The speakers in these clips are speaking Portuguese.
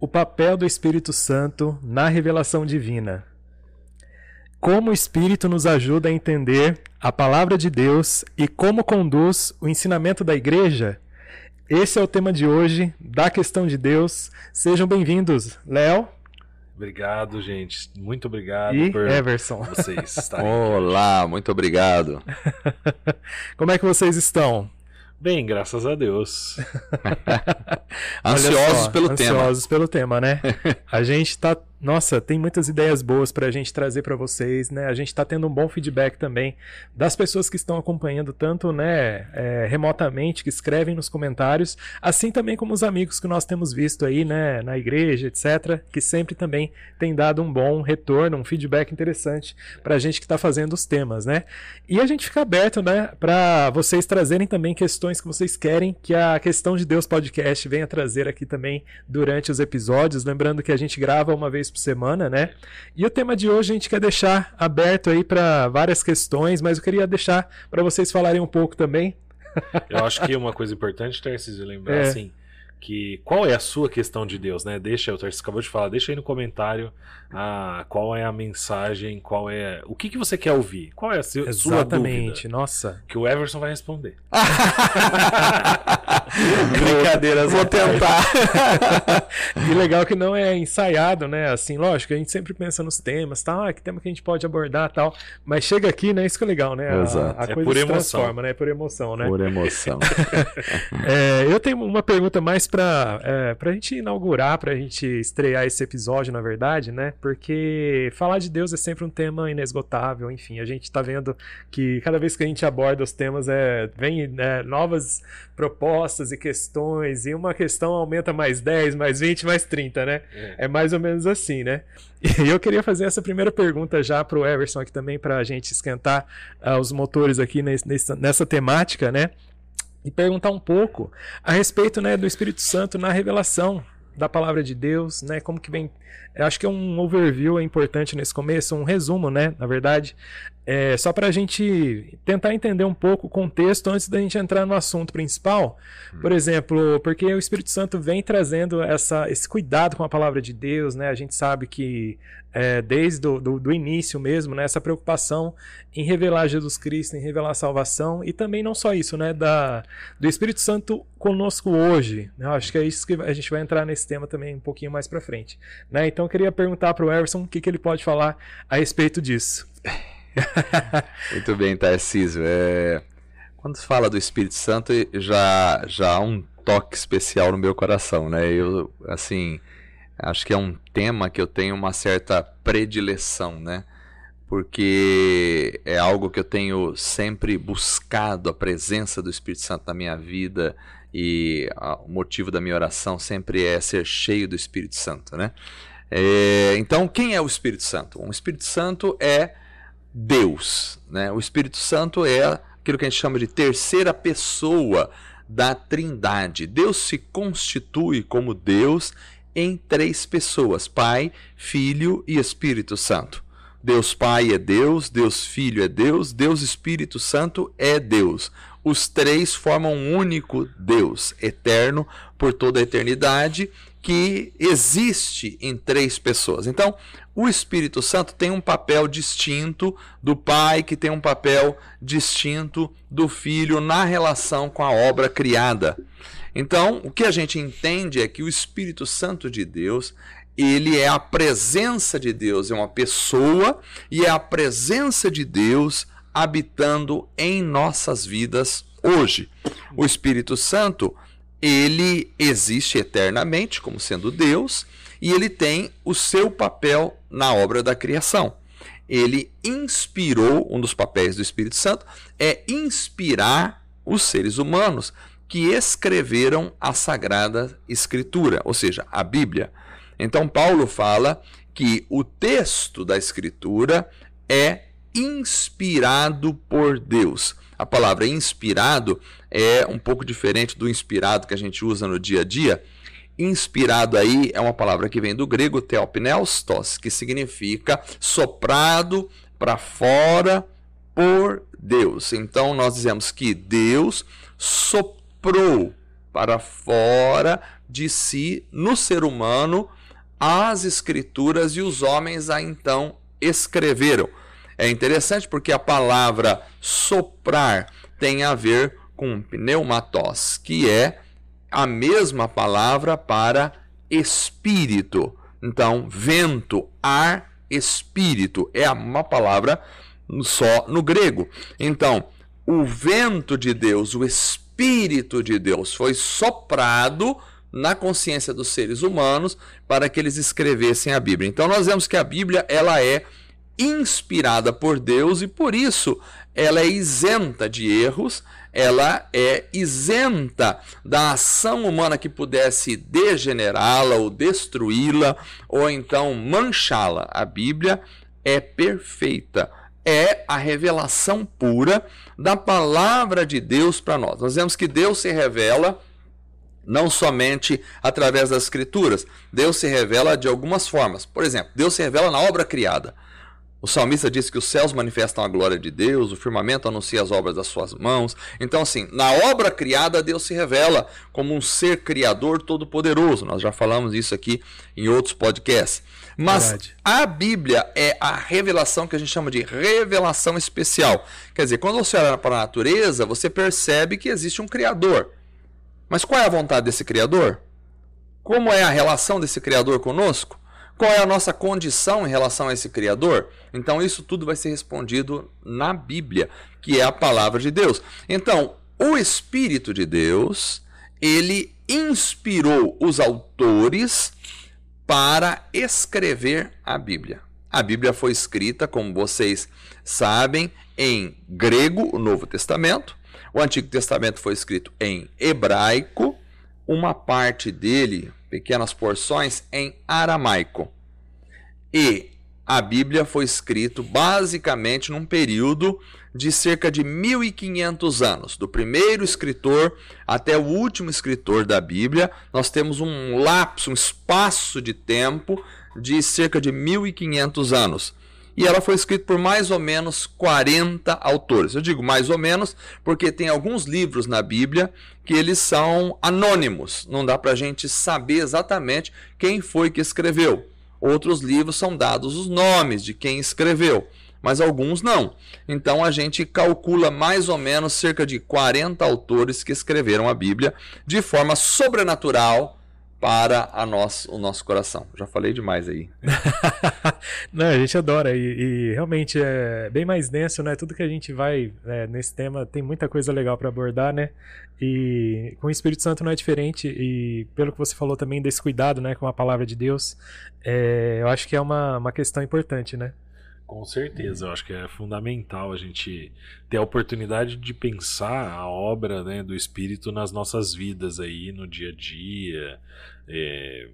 O papel do Espírito Santo na revelação divina. Como o Espírito nos ajuda a entender a palavra de Deus e como conduz o ensinamento da igreja? Esse é o tema de hoje, da questão de Deus. Sejam bem-vindos, Léo. Obrigado, gente. Muito obrigado e por Everson. vocês estarem Olá, muito obrigado. Como é que vocês estão? Bem, graças a Deus. ansiosos só, pelo tema. Ansiosos pelo tema, né? A gente tá nossa, tem muitas ideias boas para a gente trazer para vocês, né? A gente está tendo um bom feedback também das pessoas que estão acompanhando, tanto né, é, remotamente, que escrevem nos comentários, assim também como os amigos que nós temos visto aí, né, na igreja, etc., que sempre também tem dado um bom retorno, um feedback interessante para a gente que está fazendo os temas, né? E a gente fica aberto, né, para vocês trazerem também questões que vocês querem que a Questão de Deus Podcast venha trazer aqui também durante os episódios. Lembrando que a gente grava uma vez por semana, né? E o tema de hoje a gente quer deixar aberto aí para várias questões, mas eu queria deixar para vocês falarem um pouco também. Eu acho que uma coisa importante, Tarcísio, lembrar É. assim, que qual é a sua questão de Deus, né? Deixa, o Tarcísio acabou de falar, deixa aí no comentário ah, qual é a mensagem, qual é. O que, que você quer ouvir? Qual é a seu- sua Exatamente, dúvida? nossa. Que o Everson vai responder. Brincadeiras, vou tentar. e legal que não é ensaiado, né? Assim, lógico, a gente sempre pensa nos temas, tal, ah, que tema que a gente pode abordar, tal. Mas chega aqui, né? Isso que é legal, né? A, Exato. a É coisa por se emoção. transforma, né? É por emoção, né? Por emoção. É, eu tenho uma pergunta mais para é, a gente inaugurar, para a gente estrear esse episódio, na verdade, né? Porque falar de Deus é sempre um tema inesgotável, enfim, a gente está vendo que cada vez que a gente aborda os temas é, vem né, novas propostas e questões, e uma questão aumenta mais 10, mais 20, mais 30, né? É. É mais ou menos assim, né? E eu queria fazer essa primeira pergunta já para o Everson aqui também, para a gente esquentar ah, os motores aqui nesse- nessa temática, né? E perguntar um pouco a respeito né, do Espírito Santo na revelação da palavra de Deus, né? Como que vem. Eu acho que é um overview é importante nesse começo, um resumo, né? Na verdade, é, só para a gente tentar entender um pouco o contexto antes da gente entrar no assunto principal. Por exemplo, porque o Espírito Santo vem trazendo essa, esse cuidado com a palavra de Deus, né? A gente sabe que é, desde do, do, do início mesmo, né? Essa preocupação em revelar Jesus Cristo, em revelar a salvação e também não só isso, né? Da, do Espírito Santo conosco hoje. né? Eu acho que é isso que a gente vai entrar nesse tema também um pouquinho mais para frente, né? Então eu queria perguntar para o Everson o que, que ele pode falar a respeito disso. Muito bem, Tarcísio. É, Quando se fala do Espírito Santo, já, já há um toque especial no meu coração, né? Eu, assim, acho que é um tema que eu tenho uma certa predileção, né? Porque é algo que eu tenho sempre buscado, a presença do Espírito Santo na minha vida e ah, o motivo da minha oração sempre é ser cheio do Espírito Santo, né? É, então, quem é o Espírito Santo? O Espírito Santo é Deus, né? O Espírito Santo é aquilo que a gente chama de terceira pessoa da Trindade. Deus se constitui como Deus em três pessoas: Pai, Filho e Espírito Santo. Deus Pai é Deus, Deus Filho é Deus, Deus Espírito Santo é Deus. Os três formam um único Deus, eterno por toda a eternidade, que existe em três pessoas. Então, o Espírito Santo tem um papel distinto do Pai, que tem um papel distinto do Filho na relação com a obra criada. Então, o que a gente entende é que o Espírito Santo de Deus, ele é a presença de Deus, é uma pessoa e é a presença de Deus habitando em nossas vidas hoje. O Espírito Santo, ele existe eternamente como sendo Deus e ele tem o seu papel na obra da criação. Ele inspirou, um dos papéis do Espírito Santo é inspirar os seres humanos que escreveram a Sagrada Escritura, ou seja, a Bíblia. Então, Paulo fala que o texto da Escritura é inspirado por Deus. A palavra inspirado é um pouco diferente do inspirado que a gente usa no dia a dia. Inspirado aí é uma palavra que vem do grego theopneustos, que significa soprado para fora por Deus. Então nós dizemos que Deus soprou para fora de si, no ser humano, as escrituras e os homens a então escreveram. É interessante porque a palavra soprar tem a ver com pneumatos, que é a mesma palavra para espírito. Então, vento, ar, espírito é uma palavra só no grego. Então, o vento de Deus, o espírito de Deus foi soprado na consciência dos seres humanos para que eles escrevessem a Bíblia. Então nós vemos que a Bíblia ela é inspirada por Deus e por isso ela é isenta de erros, ela é isenta da ação humana que pudesse degenerá-la ou destruí-la ou então manchá-la. A Bíblia é perfeita, é a revelação pura da palavra de Deus para nós. Nós vemos que Deus se revela não somente através das escrituras, Deus se revela de algumas formas. Por exemplo, Deus se revela na obra criada. O salmista diz que os céus manifestam a glória de Deus, o firmamento anuncia as obras das suas mãos. Então, assim, na obra criada, Deus se revela como um ser criador todo-poderoso. Nós já falamos isso aqui em outros podcasts. Mas Verdade. a Bíblia é a revelação que a gente chama de revelação especial. Quer dizer, quando você olha para a natureza, você percebe que existe um Criador. Mas qual é a vontade desse Criador? Como é a relação desse Criador conosco? Qual é a nossa condição em relação a esse Criador? Então, isso tudo vai ser respondido na Bíblia, que é a palavra de Deus. Então, o Espírito de Deus, ele inspirou os autores para escrever a Bíblia. A Bíblia foi escrita, como vocês sabem, em grego, o Novo Testamento. O Antigo Testamento foi escrito em hebraico, uma parte dele pequenas porções em aramaico. E a Bíblia foi escrita basicamente num período de cerca de 1500 anos, do primeiro escritor até o último escritor da Bíblia. Nós temos um lapso, um espaço de tempo de cerca de 1500 anos e ela foi escrita por mais ou menos 40 autores. Eu digo mais ou menos porque tem alguns livros na Bíblia que eles são anônimos, não dá para a gente saber exatamente quem foi que escreveu. Outros livros são dados os nomes de quem escreveu, mas alguns não. Então a gente calcula mais ou menos cerca de 40 autores que escreveram a Bíblia de forma sobrenatural para a nosso, o nosso coração. Já falei demais aí. Não, a gente adora e, e, realmente é bem mais denso, né? Tudo que a gente vai é, nesse tema tem muita coisa legal para abordar, né? E com o Espírito Santo não é diferente e pelo que você falou também desse cuidado, né, com a palavra de Deus, é, eu acho que é uma, uma questão importante, né? Com certeza, eu acho que é fundamental a gente ter a oportunidade de pensar a obra né, do Espírito nas nossas vidas aí, no dia a dia, é,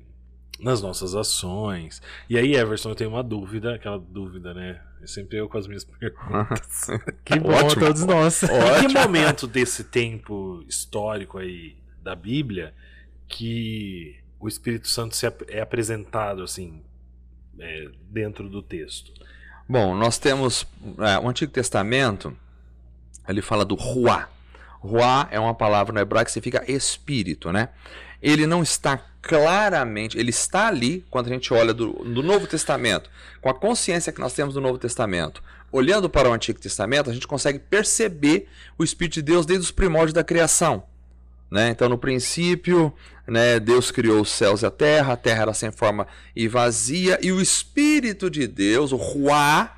nas nossas ações. E aí, Everson, eu tenho uma dúvida, aquela dúvida, né? É sempre eu com as minhas perguntas. que bom, Ótimo. todos nós. Em que momento desse tempo histórico aí da Bíblia que o Espírito Santo é apresentado assim é, dentro do texto? Bom, nós temos é, o Antigo Testamento, ele fala do Ruá. Ruá é uma palavra no hebraico que significa espírito, né? Ele não está claramente, ele está ali quando a gente olha do, do Novo Testamento, com a consciência que nós temos do Novo Testamento, olhando para o Antigo Testamento, a gente consegue perceber o Espírito de Deus desde os primórdios da criação. Né? Então, no princípio, né, Deus criou os céus e a terra, a terra era sem forma e vazia, e o Espírito de Deus, o Ruá,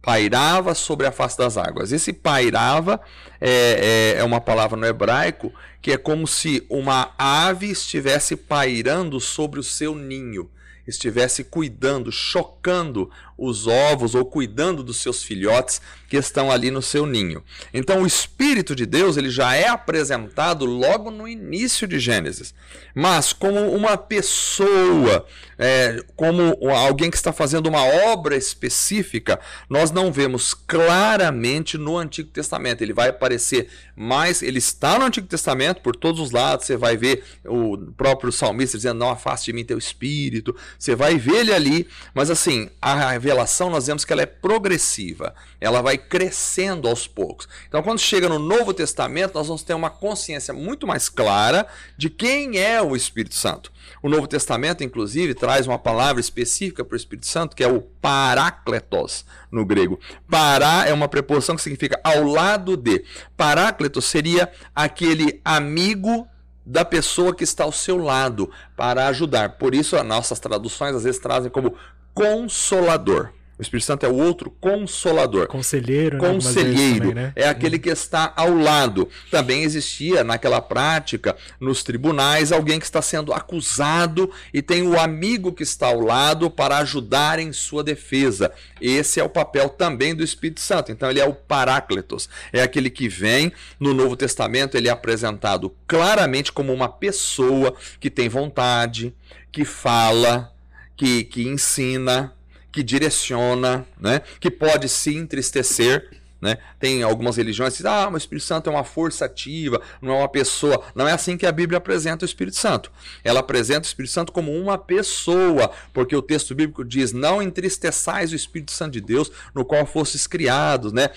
pairava sobre a face das águas. Esse pairava é, é, é, uma palavra no hebraico que é como se uma ave estivesse pairando sobre o seu ninho estivesse cuidando, chocando os ovos ou cuidando dos seus filhotes que estão ali no seu ninho. Então o Espírito de Deus ele já é apresentado logo no início de Gênesis, mas como uma pessoa, é, como alguém que está fazendo uma obra específica, nós não vemos claramente no Antigo Testamento. Ele vai aparecer mais, ele está no Antigo Testamento por todos os lados. Você vai ver o próprio salmista dizendo: Não afaste de mim teu espírito, Você vai ver ele ali, mas assim, a revelação nós vemos que ela é progressiva, ela vai crescendo aos poucos. Então, quando chega no Novo Testamento, nós vamos ter uma consciência muito mais clara de quem é o Espírito Santo. O Novo Testamento, inclusive, traz uma palavra específica para o Espírito Santo, que é o parácletos no grego. Pará é uma preposição que significa ao lado de. Parácletos seria aquele amigo da pessoa que está ao seu lado para ajudar. Por isso, as nossas traduções às vezes trazem como consolador. O Espírito Santo é o outro consolador. Conselheiro, né? Conselheiro. Também, né? É aquele que está ao lado. Também existia naquela prática, nos tribunais, alguém que está sendo acusado e tem o amigo que está ao lado para ajudar em sua defesa. Esse é o papel também do Espírito Santo. Então ele é o Paráclitos. É aquele que vem no Novo Testamento, ele é apresentado claramente como uma pessoa que tem vontade, que fala, que, que ensina que direciona, né? que pode se entristecer. Né? Tem algumas religiões que dizem, ah, o Espírito Santo é uma força ativa, não é uma pessoa. Não é assim que a Bíblia apresenta o Espírito Santo. Ela apresenta o Espírito Santo como uma pessoa, porque o texto bíblico diz: não entristeçais o Espírito Santo de Deus, no qual fostes criados, né?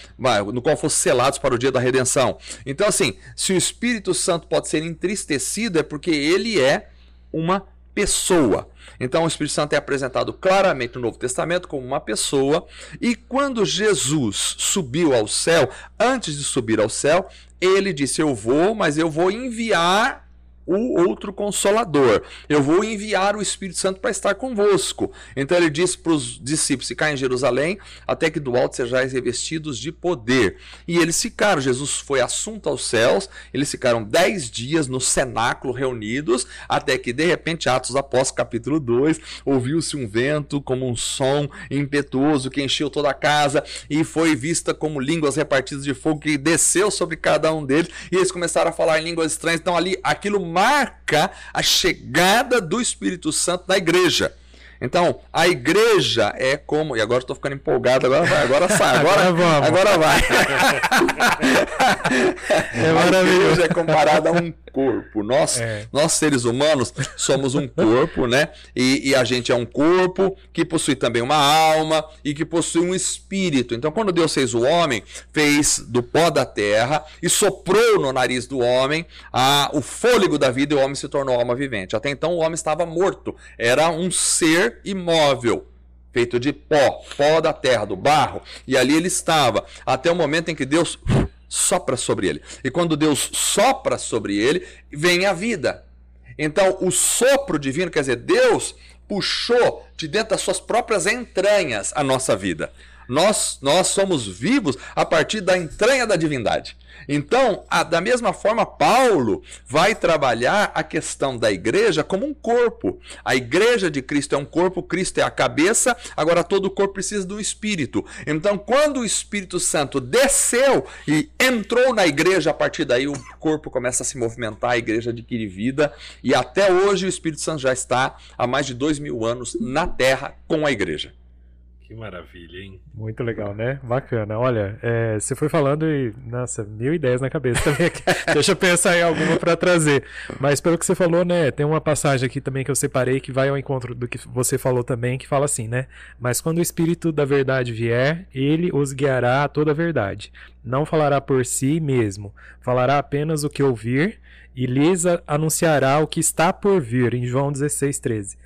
no qual fostes selados para o dia da redenção. Então, assim, se o Espírito Santo pode ser entristecido, é porque ele é uma pessoa. Então o Espírito Santo é apresentado claramente no Novo Testamento como uma pessoa, e quando Jesus subiu ao céu, antes de subir ao céu, ele disse: Eu vou, mas eu vou enviar o outro consolador. Eu vou enviar o Espírito Santo para estar convosco. Então ele disse para os discípulos ficar em Jerusalém até que do alto sejais revestidos de poder. E eles ficaram. Jesus foi assunto aos céus. Eles ficaram dez dias no cenáculo reunidos até que de repente Atos Apóstolos capítulo 2 ouviu-se um vento como um som impetuoso que encheu toda a casa e foi vista como línguas repartidas de fogo que desceu sobre cada um deles e eles começaram a falar em línguas estranhas. Então ali aquilo marca a chegada do Espírito Santo na igreja. Então, a igreja é como. E agora estou ficando empolgado, agora vai, agora sai, agora, agora, agora vai. é maravilhoso. A igreja é comparada a um corpo. Nós, é. nós seres humanos, somos um corpo, né? E, e, a gente é um corpo que possui também uma alma e que possui um espírito. Então, quando Deus fez o homem, fez do pó da terra e soprou no nariz do homem a, o fôlego da vida e o homem se tornou alma vivente. Até então, o homem estava morto, era um ser imóvel feito de pó, pó da terra, do barro, e ali ele estava, até o momento em que Deus sopra sobre ele. E quando Deus sopra sobre ele, vem a vida. Então, o sopro divino, quer dizer, Deus puxou de dentro das suas próprias entranhas a nossa vida. Nós, nós somos vivos a partir da entranha da divindade. Então, a, da mesma forma, Paulo vai trabalhar a questão da igreja como um corpo. A igreja de Cristo é um corpo, Cristo é a cabeça, agora todo o corpo precisa do Espírito. Então, quando o Espírito Santo desceu e entrou na igreja, a partir daí o corpo começa a se movimentar, a igreja adquire vida, e até hoje o Espírito Santo já está há mais de dois mil anos na terra com a igreja. Que maravilha, hein? Muito legal, né? Bacana. Olha, é, você foi falando e, nossa, mil ideias na cabeça também. Deixa eu pensar em alguma para trazer. Mas pelo que você falou, né? Tem uma passagem aqui também que eu separei que vai ao encontro do que você falou também, que fala assim, né? Mas quando o Espírito da verdade vier, ele os guiará a toda a verdade. Não falará por si mesmo, falará apenas o que ouvir e lhes anunciará o que está por vir, em João 16, 13.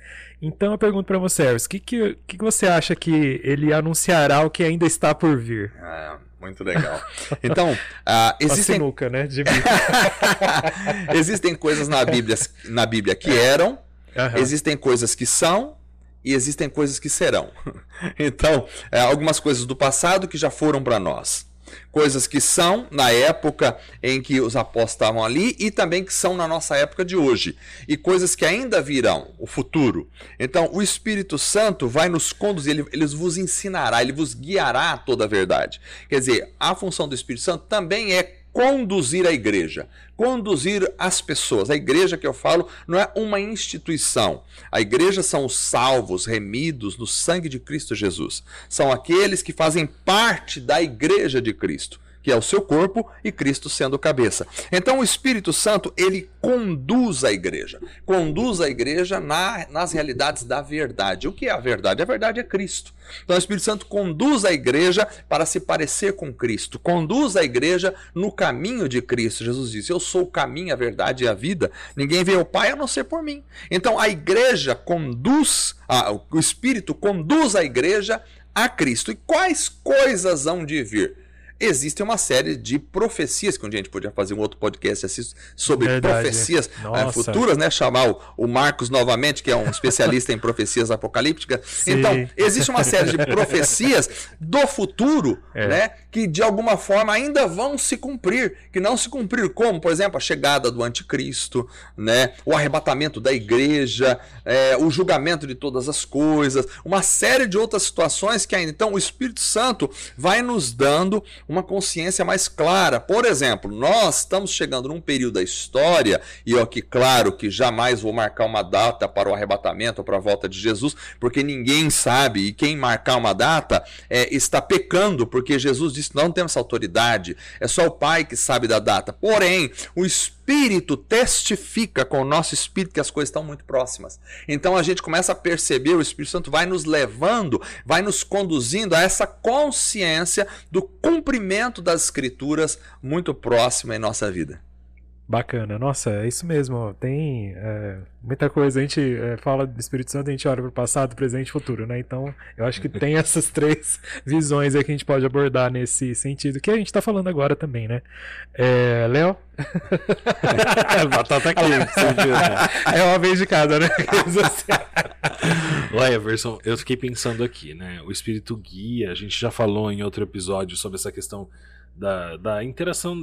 Então eu pergunto para você, Eros, o que, que, que, você acha que ele anunciará o que ainda está por vir? Ah, muito legal. Então, uh, existem... Sinuca, né? existem coisas na Bíblia, na Bíblia que eram, uhum. existem coisas que são e existem coisas que serão. Então, é, algumas coisas do passado que já foram para nós coisas que são na época em que os apóstolos estavam ali e também que são na nossa época de hoje, e coisas que ainda virão, o futuro. Então, o Espírito Santo vai nos conduzir, ele, ele vos ensinará, ele vos guiará a toda a verdade. Quer dizer, a função do Espírito Santo também é conduzir a igreja, conduzir as pessoas. A igreja que eu falo não é uma instituição. A igreja são os salvos, remidos no sangue de Cristo Jesus. São aqueles que fazem parte da igreja de Cristo. Que é o seu corpo, e Cristo sendo cabeça. Então o Espírito Santo, ele conduz a igreja. Conduz a igreja na, nas realidades da verdade. O que é a verdade? A verdade é Cristo. Então o Espírito Santo conduz a igreja para se parecer com Cristo. Conduz a igreja no caminho de Cristo. Jesus disse: Eu sou o caminho, a verdade e a vida. Ninguém vê o Pai a não ser por mim. Então a igreja conduz, a, o Espírito conduz a igreja a Cristo. E quais coisas hão de vir? Existe uma série de profecias, que um dia a gente podia fazer um outro podcast assim, sobre Verdade. profecias uh, futuras, né? Chamar o, o, Marcos novamente, que é um especialista em profecias apocalípticas. Sim. Então, existe uma série de profecias do futuro, é. né? Que de alguma forma ainda vão se cumprir, que não se cumprir como, por exemplo, a chegada do anticristo, né? O arrebatamento da igreja, é, o julgamento de todas as coisas, uma série de outras situações que ainda. Então, o Espírito Santo vai nos dando uma consciência mais clara. Por exemplo, nós estamos chegando num período da história, e eu aqui, claro, que jamais vou marcar uma data para o arrebatamento ou para a volta de Jesus, porque ninguém sabe, e quem marcar uma data é, está pecando, porque Jesus disse: não temos essa autoridade, é só o Pai que sabe da data. Porém, o Espírito espírito testifica com o nosso espírito que as coisas estão muito próximas. Então a gente começa a perceber, o Espírito Santo vai nos levando, vai nos conduzindo a essa consciência do cumprimento das Escrituras muito próxima em nossa vida. Bacana, nossa, é isso mesmo. Tem é, muita coisa. A gente é, fala do Espírito Santo, a gente olha para o passado, presente e futuro, né? Então, eu acho que tem essas três visões aí que a gente pode abordar nesse sentido, que a gente está falando agora também, né? É, Léo? Batata quente, né? É uma vez de cada, né? Olha, Everson, eu fiquei pensando aqui, né? O Espírito guia, a gente já falou em outro episódio sobre essa questão da, da interação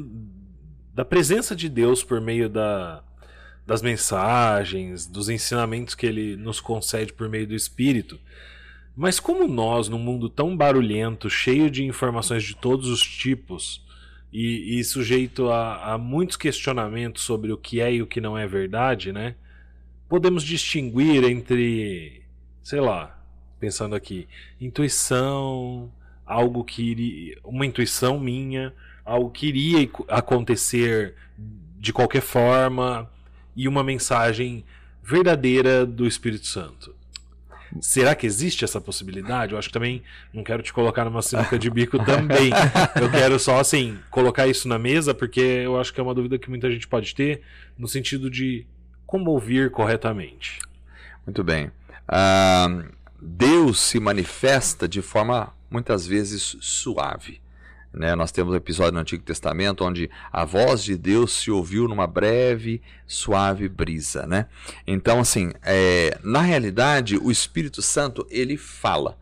da presença de Deus por meio da, das mensagens, dos ensinamentos que ele nos concede por meio do Espírito. Mas como nós, num mundo tão barulhento, cheio de informações de todos os tipos e, e sujeito a, a, muitos questionamentos sobre o que é e o que não é verdade, né? Podemos distinguir entre, sei lá, pensando aqui, intuição, algo que uma intuição minha algo que iria acontecer de qualquer forma e uma mensagem verdadeira do Espírito Santo. Será que existe essa possibilidade? Eu acho que também não quero te colocar numa sinuca de bico também. Eu quero só assim colocar isso na mesa porque eu acho que é uma dúvida que muita gente pode ter no sentido de como ouvir corretamente. Muito bem. Uh, Deus se manifesta de forma muitas vezes suave. Né? Nós temos um episódio no Antigo Testamento onde a voz de Deus se ouviu numa breve, suave brisa. Né? Então, assim, é, na realidade, o Espírito Santo ele fala,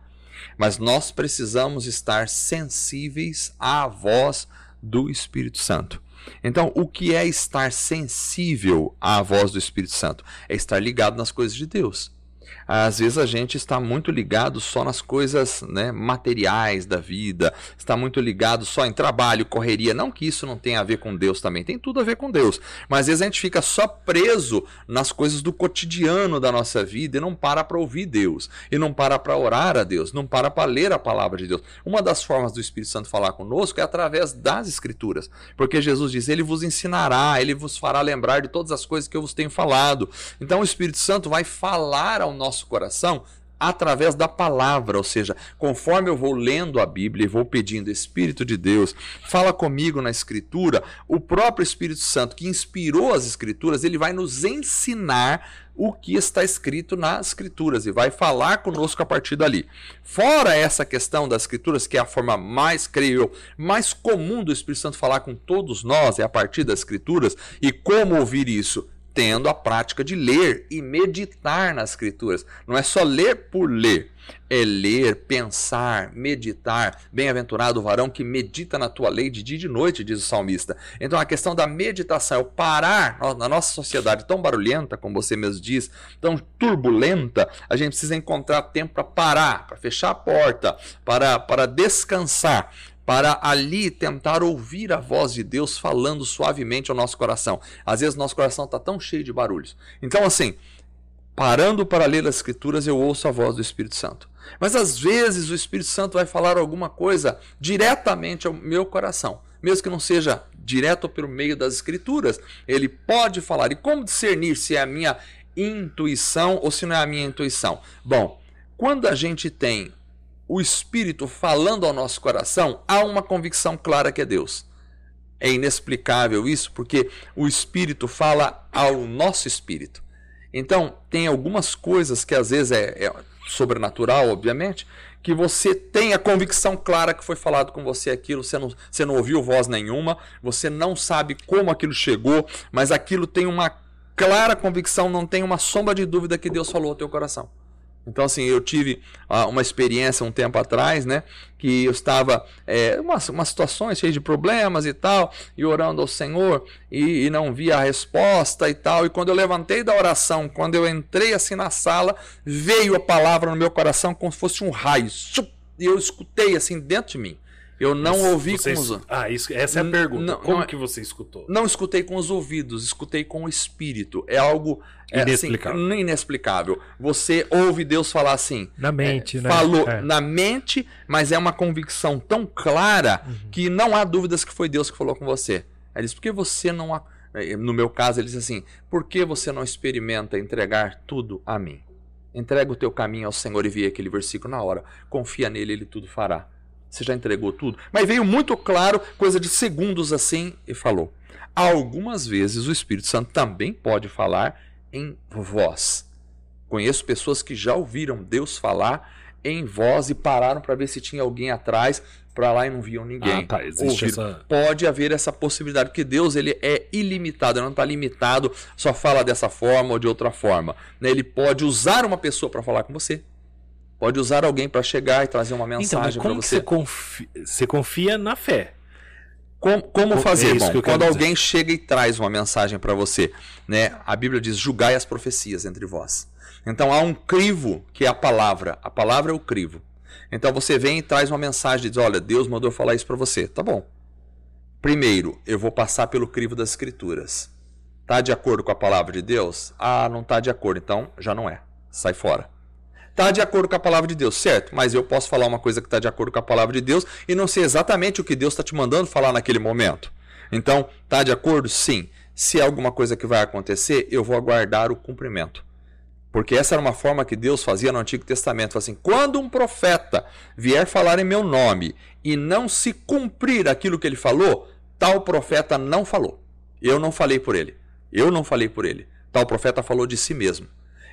mas nós precisamos estar sensíveis à voz do Espírito Santo. Então, o que é estar sensível à voz do Espírito Santo? É estar ligado nas coisas de Deus às vezes a gente está muito ligado só nas coisas né, materiais da vida, está muito ligado só em trabalho, correria. Não que isso não tenha a ver com Deus também, tem tudo a ver com Deus. Mas às vezes a gente fica só preso nas coisas do cotidiano da nossa vida e não para para ouvir Deus, e não para para orar a Deus, não para para ler a palavra de Deus. Uma das formas do Espírito Santo falar conosco é através das Escrituras, porque Jesus diz: Ele vos ensinará, ele vos fará lembrar de todas as coisas que eu vos tenho falado. Então o Espírito Santo vai falar ao nosso coração através da palavra, ou seja, conforme eu vou lendo a Bíblia e vou pedindo Espírito de Deus, fala comigo na escritura, o próprio Espírito Santo que inspirou as escrituras, ele vai nos ensinar o que está escrito nas escrituras e vai falar conosco a partir dali. Fora essa questão das escrituras, que é a forma mais, creio eu, mais comum do Espírito Santo falar com todos nós, é a partir das escrituras, e como ouvir isso? Tendo a prática de ler e meditar nas Escrituras. Não é só ler por ler, é ler, pensar, meditar. Bem-aventurado o varão que medita na tua lei de dia e de noite, diz o salmista. Então a questão da meditação é o parar na nossa sociedade tão barulhenta, como você mesmo diz, tão turbulenta, a gente precisa encontrar tempo para parar, para fechar a porta, para, para descansar para ali tentar ouvir a voz de Deus falando suavemente ao nosso coração. Às vezes nosso coração está tão cheio de barulhos. Então, assim, parando para ler as Escrituras, eu ouço a voz do Espírito Santo. Mas às vezes o Espírito Santo vai falar alguma coisa diretamente ao meu coração. mesmo que não seja direto pelo meio das escrituras, ele pode falar. E como discernir se é a minha intuição ou se não é a minha intuição? Bom, quando a gente tem o Espírito falando ao nosso coração, há uma convicção clara que é Deus. É inexplicável isso, porque o Espírito fala ao nosso espírito. Então, tem algumas coisas que às vezes é, é sobrenatural, obviamente, que você tem a convicção clara que foi falado com você aquilo, você não, você não ouviu voz nenhuma, você não sabe como aquilo chegou, mas aquilo tem uma clara convicção, não tem uma sombra de dúvida que Deus falou ao teu coração. Então, assim, eu tive uh, uma experiência um tempo atrás, né? Que eu estava é, umas, umas situações cheias de problemas e tal, e orando ao Senhor, e, e, não via a resposta e tal. E quando eu levantei da oração, quando eu entrei assim na sala, veio a palavra no meu coração como se fosse um raio. E eu escutei assim dentro de mim. Eu não Mas ouvi com os Ah, isso, essa é a pergunta. Não, Como não, é que você escutou? Não escutei com os ouvidos, escutei com o espírito. É algo é, inexplicável. Assim, inexplicável. Você ouve Deus falar assim. Na mente, é, né? Falou é. na mente, mas é uma convicção tão clara uhum. que não há dúvidas que foi Deus que falou com você. Ele diz, por que você não. No meu caso, ele diz assim: por que você não experimenta entregar tudo a mim? Entrega o teu caminho ao Senhor e vi aquele versículo na hora. Confia nele, ele tudo fará. Você já entregou tudo? Mas veio muito claro, coisa de segundos assim, e falou. Algumas vezes o Espírito Santo também pode falar em voz. Conheço pessoas que já ouviram Deus falar em voz e pararam para ver se tinha alguém atrás, para lá e não viam ninguém. Ah, tá, existe essa... Pode haver essa possibilidade, porque Deus ele é ilimitado, ele não está limitado, só fala dessa forma ou de outra forma. Né? Ele pode usar uma pessoa para falar com você. Pode usar alguém para chegar e trazer uma então, mensagem então, para você. Você confia, você confia na fé. Como, como fazer? É Bom, quando alguém dizer. chega e traz uma mensagem para você, né? A Bíblia diz: julgai as profecias entre vós. Então há um crivo que é a palavra. A palavra é o crivo. Então você vem e traz uma mensagem e diz: olha, Deus mandou falar isso para você. Tá bom. Primeiro, eu vou passar pelo crivo das escrituras. Tá de acordo com a palavra de Deus? Ah, não tá de acordo. Então já não é. Sai fora está de acordo com a palavra de Deus, certo? Mas eu posso falar uma coisa que está de acordo com a palavra de Deus e não sei exatamente o que Deus está te mandando falar naquele momento. Então, está de acordo? Sim. Se é alguma coisa que vai acontecer, eu vou aguardar o cumprimento. Porque essa era uma forma que Deus fazia no Antigo Testamento. Assim, quando um profeta vier falar em meu nome e não se cumprir aquilo que ele falou, tal profeta não falou. Eu não falei por ele. Eu não falei por ele. Tal profeta falou de si mesmo.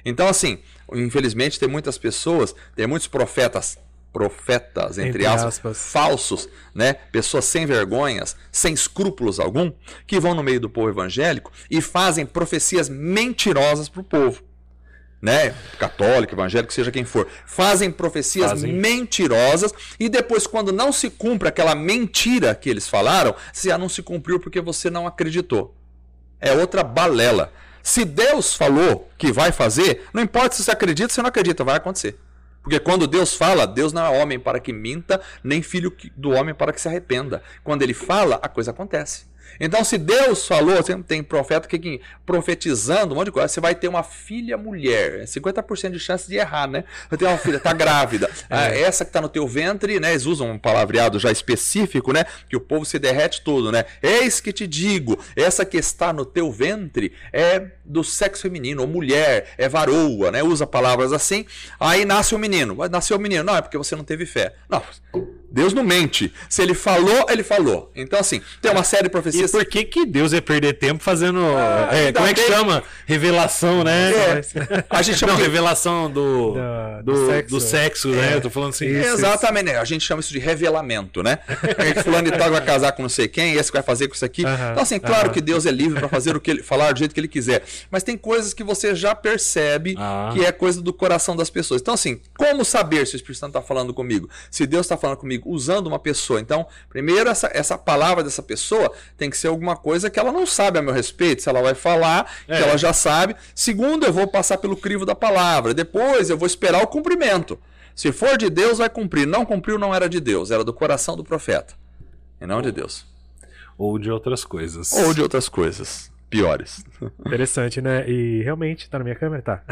Então, assim, infelizmente tem muitas pessoas, tem muitos profetas, profetas, entre, entre aspas, aspas, falsos, né? Pessoas sem vergonhas, sem escrúpulos algum, que vão no meio do povo evangélico e fazem profecias mentirosas para o povo. Né? Católico, evangélico, seja quem for, fazem profecias fazem. mentirosas e depois, quando não se cumpre aquela mentira que eles falaram, se ah, não se cumpriu porque você não acreditou. É outra balela. Se Deus falou que vai fazer, não importa se você acredita ou se não acredita, vai acontecer. Porque quando Deus fala, Deus não é homem para que minta, nem filho do homem para que se arrependa. Quando ele fala, a coisa acontece. Então, se Deus falou, você tem profeta que profetizando um monte de coisa, você vai ter uma filha mulher, 50% de chance de errar, né? Você tem uma filha, tá grávida. é. ah, essa que tá no teu ventre, né? Eles usam um palavreado já específico, né? Que o povo se derrete todo, né? Eis que te digo, essa que está no teu ventre é do sexo feminino, ou mulher, é varoa, né? Usa palavras assim. Aí nasce o menino. Nasceu o menino. Não, é porque você não teve fé. Não. Deus não mente. Se ele falou, ele falou. Então, assim, tem uma série de profecias. E por que, que Deus ia perder tempo fazendo. Ah, é, como é que chama? Revelação, né? É. A gente chama. Não, de... revelação do, do, do sexo, do sexo é. né? Eu tô falando assim. Isso, Exatamente, né? A gente chama isso de revelamento, né? É fulano e tal vai casar com não sei quem, esse vai fazer com isso aqui. Uh -huh, então, assim, claro uh -huh. que Deus é livre para fazer o que ele, falar do jeito que ele quiser. Mas tem coisas que você já percebe ah. que é coisa do coração das pessoas. Então, assim, como saber se o Espírito Santo está falando comigo? Se Deus está falando comigo usando uma pessoa. Então, primeiro, essa, essa palavra dessa pessoa tem que ser alguma coisa que ela não sabe a meu respeito. Se ela vai falar, é. que ela já sabe. Segundo, eu vou passar pelo crivo da palavra. Depois, eu vou esperar o cumprimento. Se for de Deus, vai cumprir. Não cumpriu, não era de Deus, era do coração do profeta. E não de Deus. Ou de outras coisas. Ou de outras coisas piores. Interessante, né? E realmente, tá na minha câmera? Tá.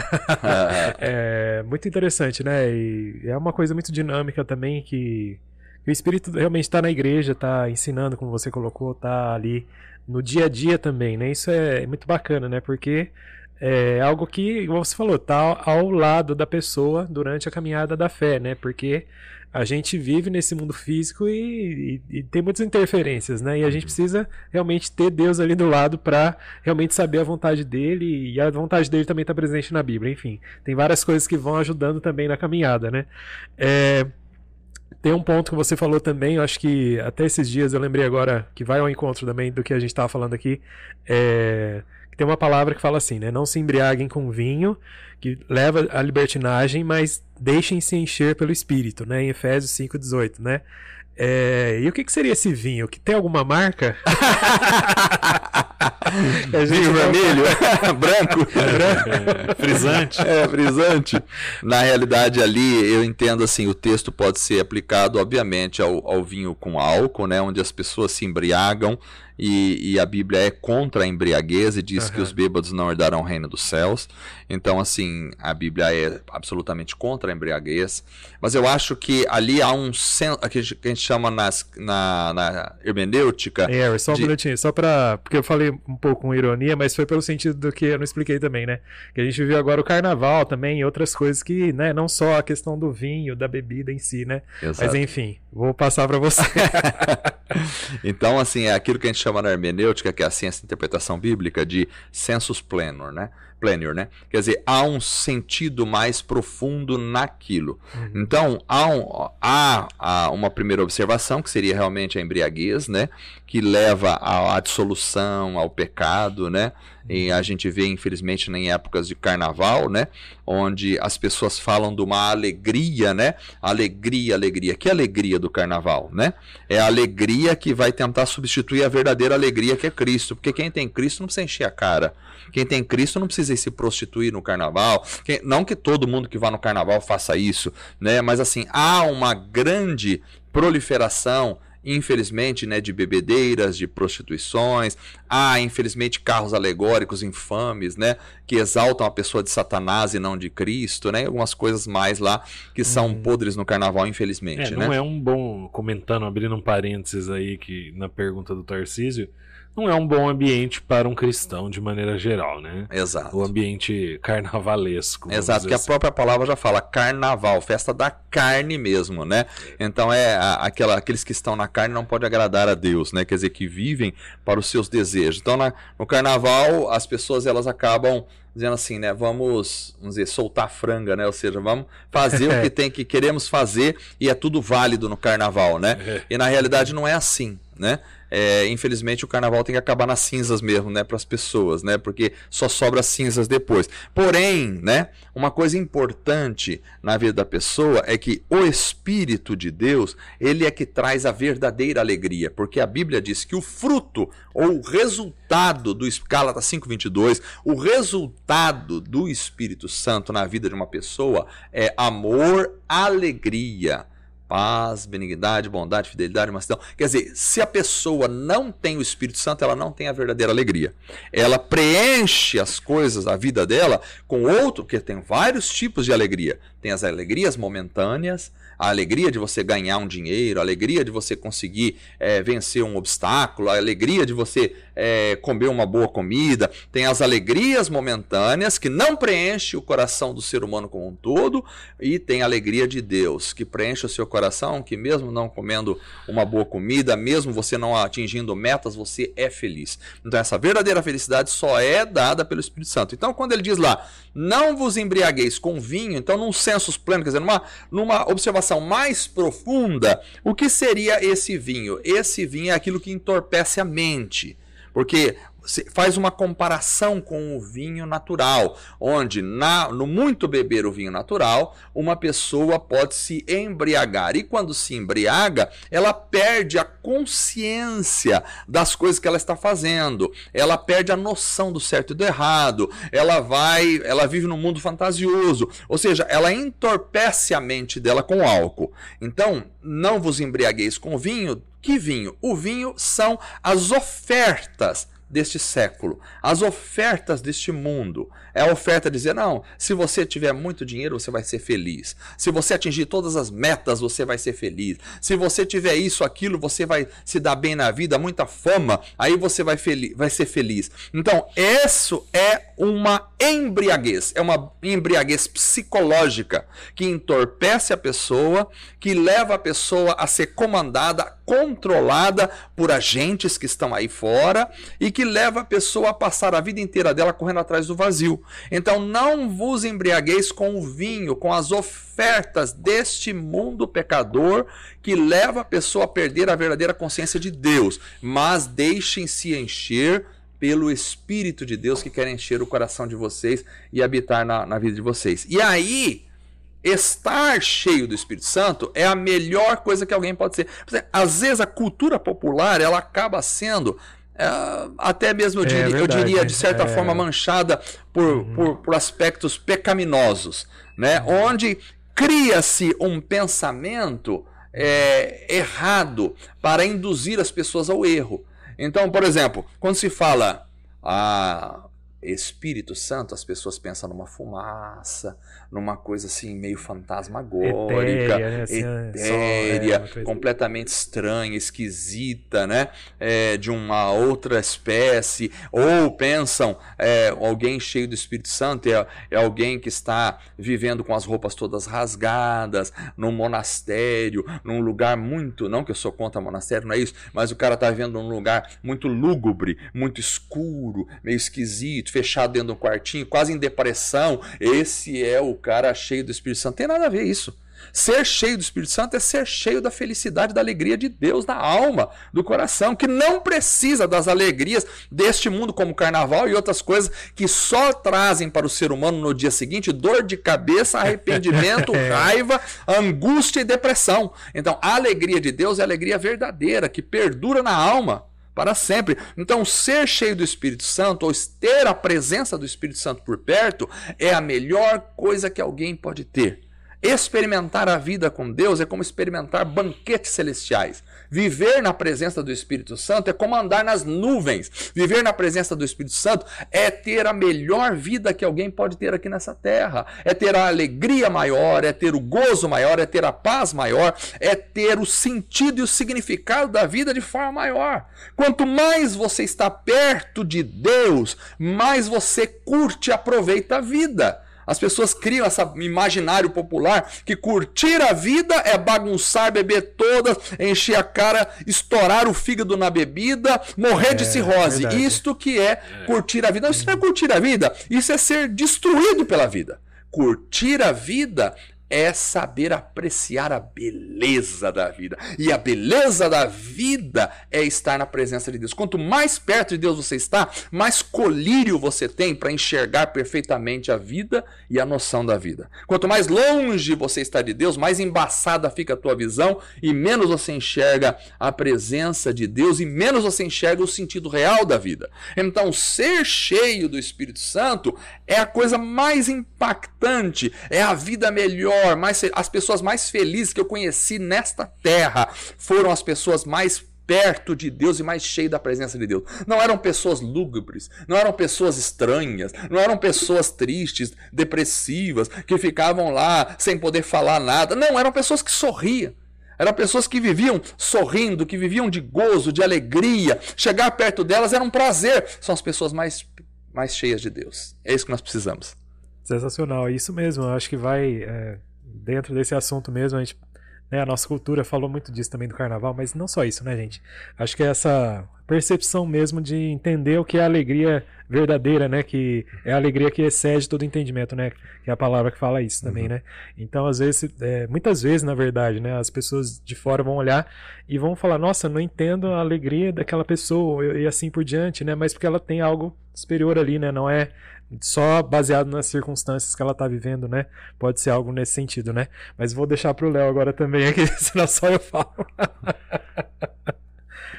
é muito interessante, né? E é uma coisa muito dinâmica também que, o Espírito realmente está na igreja, está ensinando, como você colocou, está ali no dia a dia também, né? Isso é muito bacana, né? Porque é algo que, como você falou, tá ao lado da pessoa durante a caminhada da fé, né? Porque a gente vive nesse mundo físico e, e, e, tem muitas interferências, né? E a gente precisa realmente ter Deus ali do lado para realmente saber a vontade dele e a vontade dele também está presente na Bíblia. Enfim, tem várias coisas que vão ajudando também na caminhada, né? É, tem um ponto que você falou também, eu acho que até esses dias eu lembrei agora que vai ao encontro também do que a gente estava falando aqui. É, tem uma palavra que fala assim, né? Não se embriaguem com vinho, que leva à libertinagem, mas deixem-se encher pelo Espírito, né? Em Efésios 5,18, né? É, e o que, que, seria esse vinho? Que tem alguma marca? é vinho vermelho, branco, é, frisante. É, frisante. Na realidade, ali eu entendo assim, o texto pode ser aplicado, obviamente, ao, ao vinho com álcool, né, onde as pessoas se embriagam e, e, a Bíblia é contra a embriaguez e diz uhum. que os bêbados não herdarão o reino dos céus. Então, assim, a Bíblia é absolutamente contra a embriaguez. Mas eu acho que ali há um que a gente chama nas, na, na hermenêutica. É, só um de... minutinho, só para. Porque eu falei um pouco com ironia, mas foi pelo sentido do que eu não expliquei também, né? Que a gente viu agora o carnaval também e outras coisas que, né, não só a questão do vinho, da bebida em si, né? Exato. Mas enfim, vou passar para você. então, assim, é aquilo que a gente chama na hermenêutica, que é a ciência de interpretação bíblica, de sensus plenor, né? Plenor, né? Quer dizer, há um sentido mais profundo naquilo. Uhum. Então, há, um, há, há, uma primeira observação, que seria realmente a embriaguez, né? Que leva à, à dissolução, ao pecado, né? E a gente vê, infelizmente, em épocas de carnaval, né? Onde as pessoas falam de uma alegria, né? Alegria, alegria. Que alegria do carnaval, né? É a alegria que vai tentar substituir a verdadeira alegria que é Cristo. Porque quem tem Cristo não precisa encher a cara. Quem tem Cristo não precisa se prostituir no carnaval. Não que todo mundo que vá no carnaval faça isso, né? Mas assim, há uma grande proliferação infelizmente, né, de bebedeiras, de prostituições. Há, infelizmente, carros alegóricos infames, né, que exaltam a pessoa de Satanás e não de Cristo, né? Algumas coisas mais lá que são hum. podres no carnaval, infelizmente, é, não né? é um bom comentando, abrindo um parênteses aí que na pergunta do Tarcísio, não é um bom ambiente para um cristão de maneira geral, né? Exato. O ambiente carnavalesco. Exato, que assim. a própria palavra já fala carnaval, festa da carne mesmo, né? Então é aquela, aqueles que estão na carne não podem agradar a Deus, né? Quer dizer, que vivem para os seus desejos. Então na, no carnaval as pessoas elas acabam dizendo assim, né? Vamos, vamos dizer, soltar franga, né? Ou seja, vamos fazer o que tem que queremos fazer e é tudo válido no carnaval, né? É. E na realidade não é assim, né? É, infelizmente o carnaval tem que acabar nas cinzas mesmo, né, para as pessoas, né, porque só sobra cinzas depois. Porém, né, uma coisa importante na vida da pessoa é que o Espírito de Deus, ele é que traz a verdadeira alegria, porque a Bíblia diz que o fruto ou o resultado do Gálatas 5:22, o resultado do Espírito Santo na vida de uma pessoa é amor, alegria, paz, benignidade, bondade, fidelidade, mansidão. Quer dizer, se a pessoa não tem o Espírito Santo, ela não tem a verdadeira alegria. Ela preenche as coisas da vida dela com outro, porque tem vários tipos de alegria. Tem as alegrias momentâneas, a alegria de você ganhar um dinheiro, a alegria de você conseguir é, vencer um obstáculo, a alegria de você é, comer uma boa comida, tem as alegrias momentâneas que não preenche o coração do ser humano como um todo, e tem a alegria de Deus que preenche o seu coração, que mesmo não comendo uma boa comida, mesmo você não atingindo metas, você é feliz. Então essa verdadeira felicidade só é dada pelo Espírito Santo. Então quando ele diz lá, não vos embriagueis com vinho, então num sensus pleno, quer dizer, numa, numa observação mais profunda, o que seria esse vinho? Esse vinho é aquilo que entorpece a mente. Porque faz uma comparação com o vinho natural, onde na, no muito beber o vinho natural, uma pessoa pode se embriagar. E quando se embriaga, ela perde a consciência das coisas que ela está fazendo. Ela perde a noção do certo e do errado. Ela vai, ela vive num mundo fantasioso, ou seja, ela entorpece a mente dela com álcool. Então, não vos embriagueis com vinho. Que vinho? O vinho são as ofertas deste século, as ofertas deste mundo. É a oferta de dizer: não, se você tiver muito dinheiro, você vai ser feliz. Se você atingir todas as metas, você vai ser feliz. Se você tiver isso, aquilo, você vai se dar bem na vida, muita fama, aí você vai, vai ser feliz. Então, isso é uma embriaguez, é uma embriaguez psicológica que entorpece a pessoa, que leva a pessoa a ser comandada, controlada por agentes que estão aí fora e que leva a pessoa a passar a vida inteira dela correndo atrás do vazio. Então não vos embriagueis com o vinho, com as ofertas deste mundo pecador que leva a pessoa a perder a verdadeira consciência de Deus, mas deixem-se encher pelo Espírito de Deus que quer encher o coração de vocês e habitar na, na vida de vocês. E aí, estar cheio do Espírito Santo é a melhor coisa que alguém pode ser. Às vezes a cultura popular ela acaba sendo até mesmo eu diria, é verdade, eu diria de certa é... forma manchada por, uhum. por, por, aspectos pecaminosos, né? Uhum. Onde cria-se um pensamento é, errado para induzir as pessoas ao erro. Então, por exemplo, quando se fala a Espírito Santo, as pessoas pensam numa fumaça, numa coisa assim meio fantasmagórica, etérea, né? assim, etérea é, completamente estranha, esquisita, né? É, de uma outra espécie, ou pensam é, alguém cheio do Espírito Santo é, é alguém que está vivendo com as roupas todas rasgadas, num monastério, num lugar muito, não que eu sou contra monastério, não é isso, mas o cara está vivendo num lugar muito lúgubre, muito escuro, meio esquisito, fechado dentro de um quartinho, quase em depressão. Esse é o cara cheio do Espírito Santo. Tem nada a ver isso. Ser cheio do Espírito Santo é ser cheio da felicidade, da alegria de Deus na alma, do coração, que não precisa das alegrias deste mundo, como carnaval e outras coisas que só trazem para o ser humano no dia seguinte dor de cabeça, arrependimento, raiva, angústia e depressão. Então, a alegria de Deus é a alegria verdadeira, que perdura na alma para sempre. Então, ser cheio do Espírito Santo, ou ter a presença do Espírito Santo por perto, é a melhor coisa que alguém pode ter. Experimentar a vida com Deus é como experimentar banquetes celestiais. Viver na presença do Espírito Santo é como andar nas nuvens. Viver na presença do Espírito Santo é ter a melhor vida que alguém pode ter aqui nessa terra. É ter a alegria maior, é ter o gozo maior, é ter a paz maior, é ter o sentido e o significado da vida de forma maior. Quanto mais você está perto de Deus, mais você curte e aproveita a vida. As pessoas criam esse imaginário popular que curtir a vida é bagunçar, beber todas, encher a cara, estourar o fígado na bebida, morrer é, de cirrose. É Isto que é, é curtir a vida. Não, isso não é curtir a vida, isso é ser destruído pela vida. Curtir a vida é saber apreciar a beleza da vida. E a beleza da vida é estar na presença de Deus. Quanto mais perto de Deus você está, mais colírio você tem para enxergar perfeitamente a vida e a noção da vida. Quanto mais longe você está de Deus, mais embaçada fica a tua visão e menos você enxerga a presença de Deus e menos você enxerga o sentido real da vida. Então, ser cheio do Espírito Santo é a coisa mais impactante, é a vida melhor melhor, mais, as pessoas mais felizes que eu conheci nesta terra foram as pessoas mais perto de Deus e mais cheias da presença de Deus. Não eram pessoas lúgubres, não eram pessoas estranhas, não eram pessoas tristes, depressivas, que ficavam lá sem poder falar nada. Não, eram pessoas que sorriam. Eram pessoas que viviam sorrindo, que viviam de gozo, de alegria. Chegar perto delas era um prazer. São as pessoas mais, mais cheias de Deus. É isso que nós precisamos. Sensacional, é isso mesmo. Eu acho que vai. É dentro desse assunto mesmo, a gente né, a nossa cultura falou muito disso também do carnaval, mas não só isso, né, gente? Acho que é essa percepção mesmo de entender o que é a alegria verdadeira, né? Que é a alegria que excede todo entendimento, né? Que é a palavra que fala isso também, uhum. né? Então, às vezes, é, muitas vezes, na verdade, né? As pessoas de fora vão olhar e vão falar, nossa, não entendo a alegria daquela pessoa e assim por diante, né? Mas porque ela tem algo superior ali, né? Não é só baseado nas circunstâncias que ela está vivendo, né? Pode ser algo nesse sentido, né? Mas vou deixar para o Léo agora também aqui, senão só eu falo.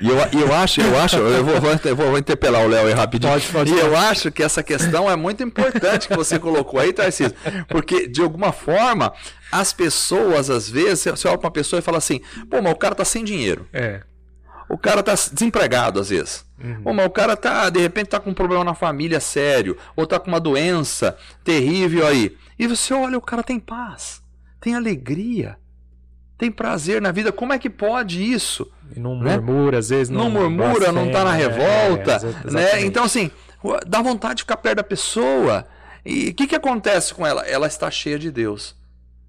E eu, eu acho, eu acho, eu vou, vou, vou interpelar o Léo aí rapidinho. Pode, pode, e eu acho que essa questão é muito importante que você colocou aí, Tarcísio. Porque, de alguma forma, as pessoas, às vezes, você olha para uma pessoa e fala assim, pô, mas o cara tá sem dinheiro. É. O cara tá desempregado às vezes. Uhum. Ou, mas o cara tá, de repente, tá com um problema na família sério, ou tá com uma doença terrível aí. E você olha, o cara tem paz, tem alegria, tem prazer na vida. Como é que pode isso? E não Né? murmura, às vezes não. Não murmura, não tá na blasfema, é, revolta, é, né? Então assim, dá vontade de ficar perto da pessoa. E o que, que acontece com ela? Ela está cheia de Deus.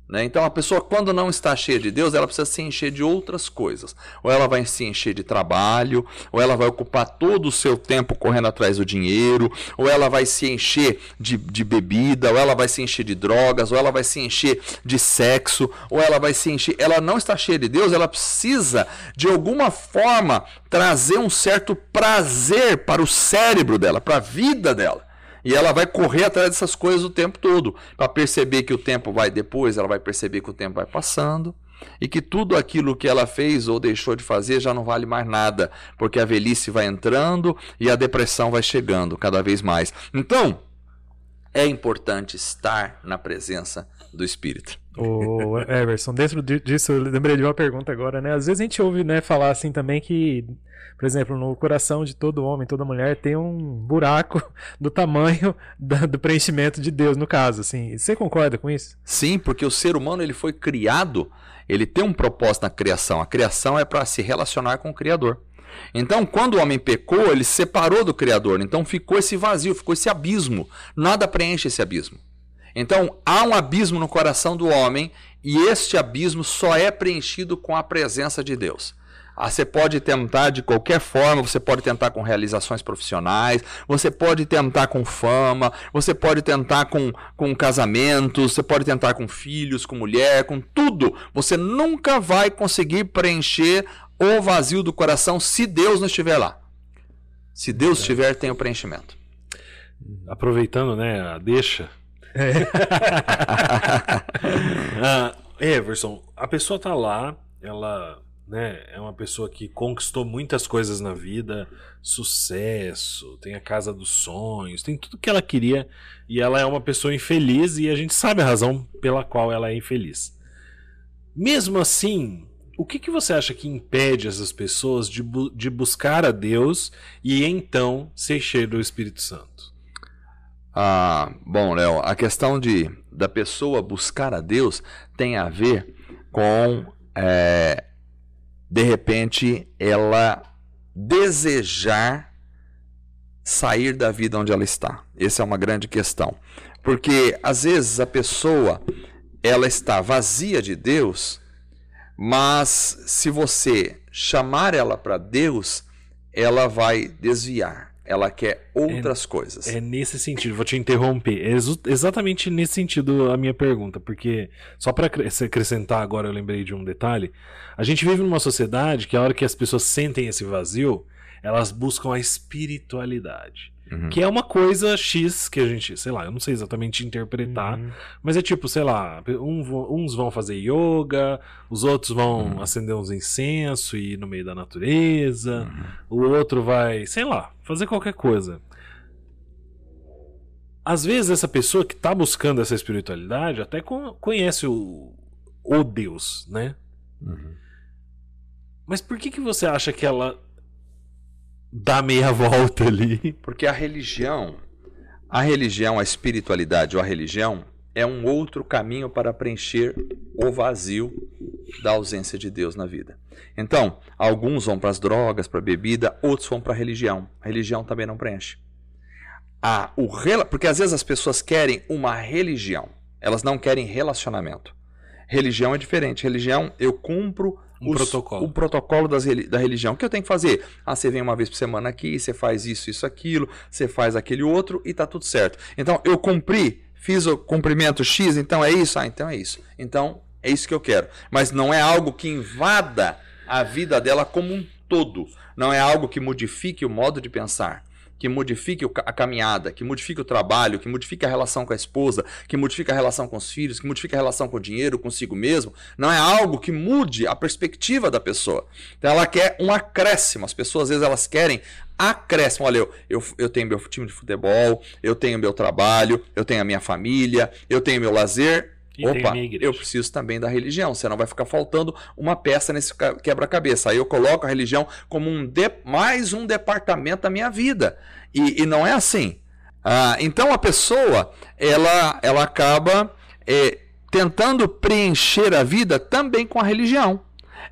Né? Então a pessoa, quando não está cheia de Deus, ela precisa se encher de outras coisas. Ou ela vai se encher de trabalho, ou ela vai ocupar todo o seu tempo correndo atrás do dinheiro, ou ela vai se encher de, de bebida, ou ela vai se encher de drogas, ou ela vai se encher de sexo, ou ela vai se encher. Ela não está cheia de Deus, ela precisa, de alguma forma, trazer um certo prazer para o cérebro dela, para a vida dela. E ela vai correr atrás dessas coisas o tempo todo, para perceber que o tempo vai depois, ela vai perceber que o tempo vai passando e que tudo aquilo que ela fez ou deixou de fazer já não vale mais nada, porque a velhice vai entrando e a depressão vai chegando cada vez mais. Então, é importante estar na presença do Espírito. O Everson, dentro di- disso, eu lembrei de uma pergunta agora, né? Às vezes a gente ouve, né, falar assim também que, por exemplo, no coração de todo homem, toda mulher tem um buraco do tamanho da- do preenchimento de Deus, no caso, assim. Você concorda com isso? Sim, porque o ser humano ele foi criado, ele tem um propósito na criação. A criação é para se relacionar com o Criador. Então, quando o homem pecou, ele se separou do Criador. Então ficou esse vazio, ficou esse abismo. Nada preenche esse abismo. Então, há um abismo no coração do homem e este abismo só é preenchido com a presença de Deus. Ah, você pode tentar de qualquer forma, você pode tentar com realizações profissionais, você pode tentar com fama, você pode tentar com, com casamentos, você pode tentar com filhos, com mulher, com tudo. Você nunca vai conseguir preencher o vazio do coração se Deus não estiver lá. Se Deus estiver, tem o preenchimento. Aproveitando, né, a deixa. ah, Everson, a pessoa tá lá, ela né, é uma pessoa que conquistou muitas coisas na vida, sucesso, tem a casa dos sonhos, tem tudo que ela queria e ela é uma pessoa infeliz e a gente sabe a razão pela qual ela é infeliz. Mesmo assim, o que, que você acha que impede essas pessoas de, bu de buscar a Deus e então ser cheio do Espírito Santo? Ah, bom, Léo, a questão de da pessoa buscar a Deus tem a ver com é, de repente ela desejar sair da vida onde ela está. Essa é uma grande questão, porque às vezes a pessoa ela está vazia de Deus, mas se você chamar ela para Deus, ela vai desviar. Ela quer outras é, coisas. É nesse sentido, vou te interromper. É ex exatamente nesse sentido a minha pergunta, porque só para acrescentar agora eu lembrei de um detalhe. A gente vive numa sociedade que a hora que as pessoas sentem esse vazio, elas buscam a espiritualidade. Uhum. Que é uma coisa X que a gente, sei lá, eu não sei exatamente interpretar, uhum. mas é tipo, sei lá, um, uns vão fazer yoga, os outros vão uhum. acender uns incensos e ir no meio da natureza, o outro vai, sei lá, fazer qualquer coisa. Às vezes essa pessoa que está buscando essa espiritualidade até conhece o, o Deus, né? Mas por que, que você acha que ela dá meia volta ali. Porque a religião, a religião, a espiritualidade ou a religião é um outro caminho para preencher o vazio da ausência de Deus na vida. Então, alguns vão para as drogas, para a bebida, outros vão para a religião. A religião também não preenche. Ah, o porque às vezes as pessoas querem uma religião, elas não querem relacionamento. Religião é diferente. Religião, eu cumpro um os, protocolo. o protocolo das, da religião. O que eu tenho que fazer? Ah, você vem uma vez por semana aqui, você faz isso, isso, aquilo, você faz aquele outro e tá tudo certo. Então, eu cumpri, fiz o cumprimento X, então é isso? Ah, então é isso. Então, é isso que eu quero. Mas não é algo que invada a vida dela como um todo. Não é algo que modifique o modo de pensar que modifique a caminhada, que modifique o trabalho, que modifique a relação com a esposa, que modifique a relação com os filhos, que modifique a relação com o dinheiro, consigo mesmo, não é algo que mude a perspectiva da pessoa. Então ela quer um acréscimo. As pessoas às vezes elas querem acréscimo. Olha, eu, eu, eu tenho meu time de futebol, eu tenho meu trabalho, eu tenho a minha família, eu tenho meu lazer E Opa, eu preciso também da religião, senão vai ficar faltando uma peça nesse ca- quebra-cabeça. Aí eu coloco a religião como um de- mais um departamento da minha vida. E, e não é assim. Ah, então a pessoa, ela, ela acaba é, tentando preencher a vida também com a religião.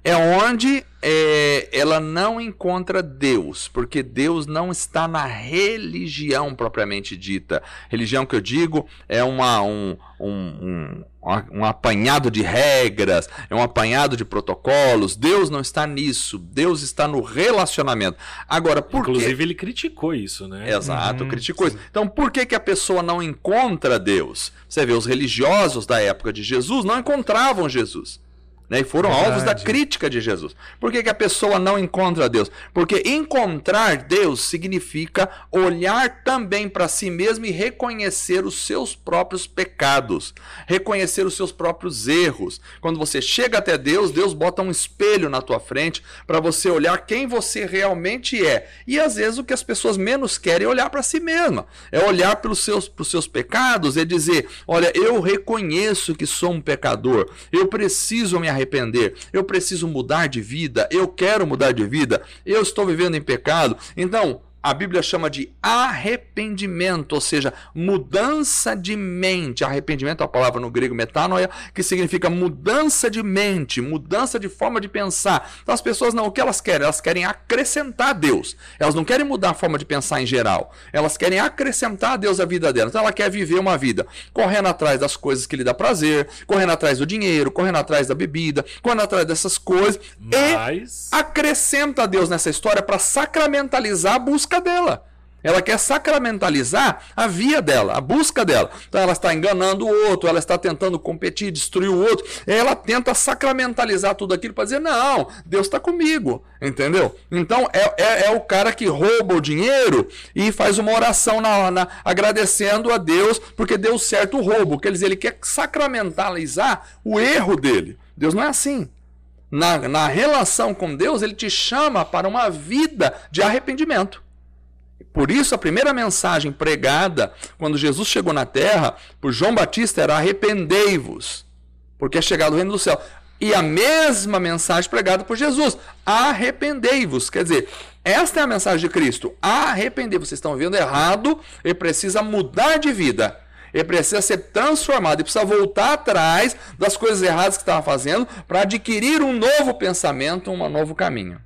É onde é, ela não encontra Deus, porque Deus não está na religião propriamente dita. Religião que eu digo é uma, um, um, um, um apanhado de regras, é um apanhado de protocolos. Deus não está nisso. Deus está no relacionamento. Agora, por quê? Inclusive, ele criticou isso, né? Exato, Uhum, criticou isso. Então, por que, que a pessoa não encontra Deus? Você vê, os religiosos da época de Jesus não encontravam Jesus. Né? E foram Verdade. alvos da crítica de Jesus. Por que, que a pessoa não encontra Deus? Porque encontrar Deus significa olhar também para si mesmo e reconhecer os seus próprios pecados, reconhecer os seus próprios erros. Quando você chega até Deus, Deus bota um espelho na tua frente para você olhar quem você realmente é. E às vezes o que as pessoas menos querem é olhar para si mesma, é olhar pelos seus, pros seus pecados e dizer: Olha, eu reconheço que sou um pecador, eu preciso me arrepender, eu preciso mudar de vida, eu quero mudar de vida, eu estou vivendo em pecado. Então, a Bíblia chama de arrependimento, ou seja, mudança de mente. Arrependimento é a palavra no grego metanoia, que significa mudança de mente, mudança de forma de pensar. Então as pessoas não, o que elas querem? Elas querem acrescentar a Deus. Elas não querem mudar a forma de pensar em geral. Elas querem acrescentar a Deus a vida dela. Então ela quer viver uma vida correndo atrás das coisas que lhe dá prazer, correndo atrás do dinheiro, correndo atrás da bebida, correndo atrás dessas coisas e Mas. acrescenta a Deus nessa história para sacramentalizar a busca dela. Ela quer sacramentalizar a via dela, a busca dela. Então ela está enganando o outro, ela está tentando competir, destruir o outro. Ela tenta sacramentalizar tudo aquilo para dizer: não, Deus está comigo. Entendeu? Então é, é, é o cara que rouba o dinheiro e faz uma oração na, na, agradecendo a Deus porque deu certo o roubo. Quer dizer, ele quer sacramentalizar o erro dele. Deus não é assim. Na, na relação com Deus, ele te chama para uma vida de arrependimento. Por isso, a primeira mensagem pregada quando Jesus chegou na terra por João Batista era: arrependei-vos, porque é chegado o reino do céu. E a mesma mensagem pregada por Jesus: arrependei-vos. Quer dizer, esta é a mensagem de Cristo: arrependei-vos. Vocês estão vendo errado e precisa mudar de vida. Ele precisa ser transformado, ele precisa voltar atrás das coisas erradas que estava fazendo para adquirir um novo pensamento, um novo caminho.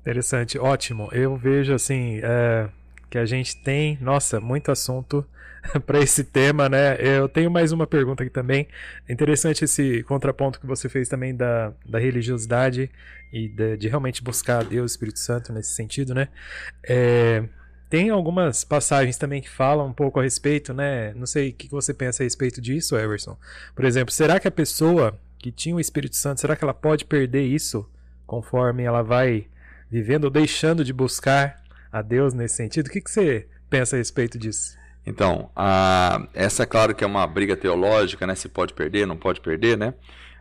Interessante, ótimo. Eu vejo assim é, que a gente tem, nossa, muito assunto para esse tema, né? Eu tenho mais uma pergunta aqui também. Interessante esse contraponto que você fez também da, da religiosidade e de, de realmente buscar Deus, Espírito Santo nesse sentido, né? É, tem algumas passagens também que falam um pouco a respeito, né? Não sei o que você pensa a respeito disso, Everson. Por exemplo, será que a pessoa que tinha o Espírito Santo, será que ela pode perder isso conforme ela vai vivendo ou deixando de buscar a Deus nesse sentido? O que, que você pensa a respeito disso? Então, a, essa é claro que é uma briga teológica, né? Se pode perder, não pode perder, né?